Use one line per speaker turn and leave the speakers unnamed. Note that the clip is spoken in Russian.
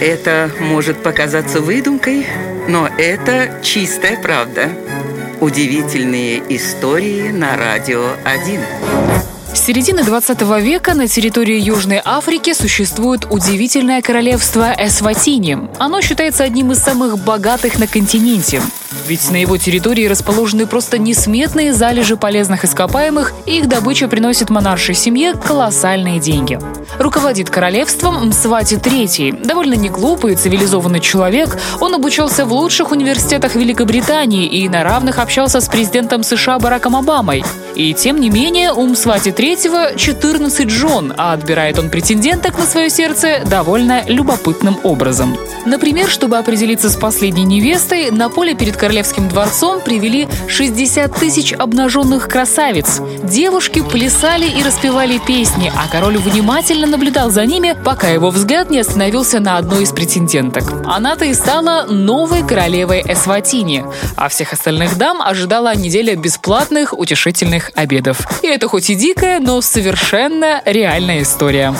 Это может показаться выдумкой, но это чистая правда. Удивительные истории на радио 1.
С середины 20 века на территории Южной Африки существует удивительное королевство Эсватини. Оно считается одним из самых богатых на континенте. Ведь на его территории расположены просто несметные залежи полезных ископаемых, и их добыча приносит монаршей семье колоссальные деньги. Руководит королевством Мсвати III. Довольно неглупый и цивилизованный человек, он обучался в лучших университетах Великобритании и на равных общался с президентом США Бараком Обамой. И тем не менее, у Мсвати III 14 жен, а отбирает он претенденток на свое сердце довольно любопытным образом. Например, чтобы определиться с последней невестой, на поле перед королевским дворцом привели 60 тысяч обнаженных красавиц. Девушки плясали и распевали песни, а король внимательно наблюдал за ними, пока его взгляд не остановился на одной из претенденток. Она-то и стала новой королевой Эсватини, а всех остальных дам ожидала неделя бесплатных утешительных обедов. И это хоть и дикая, но совершенно реальная история.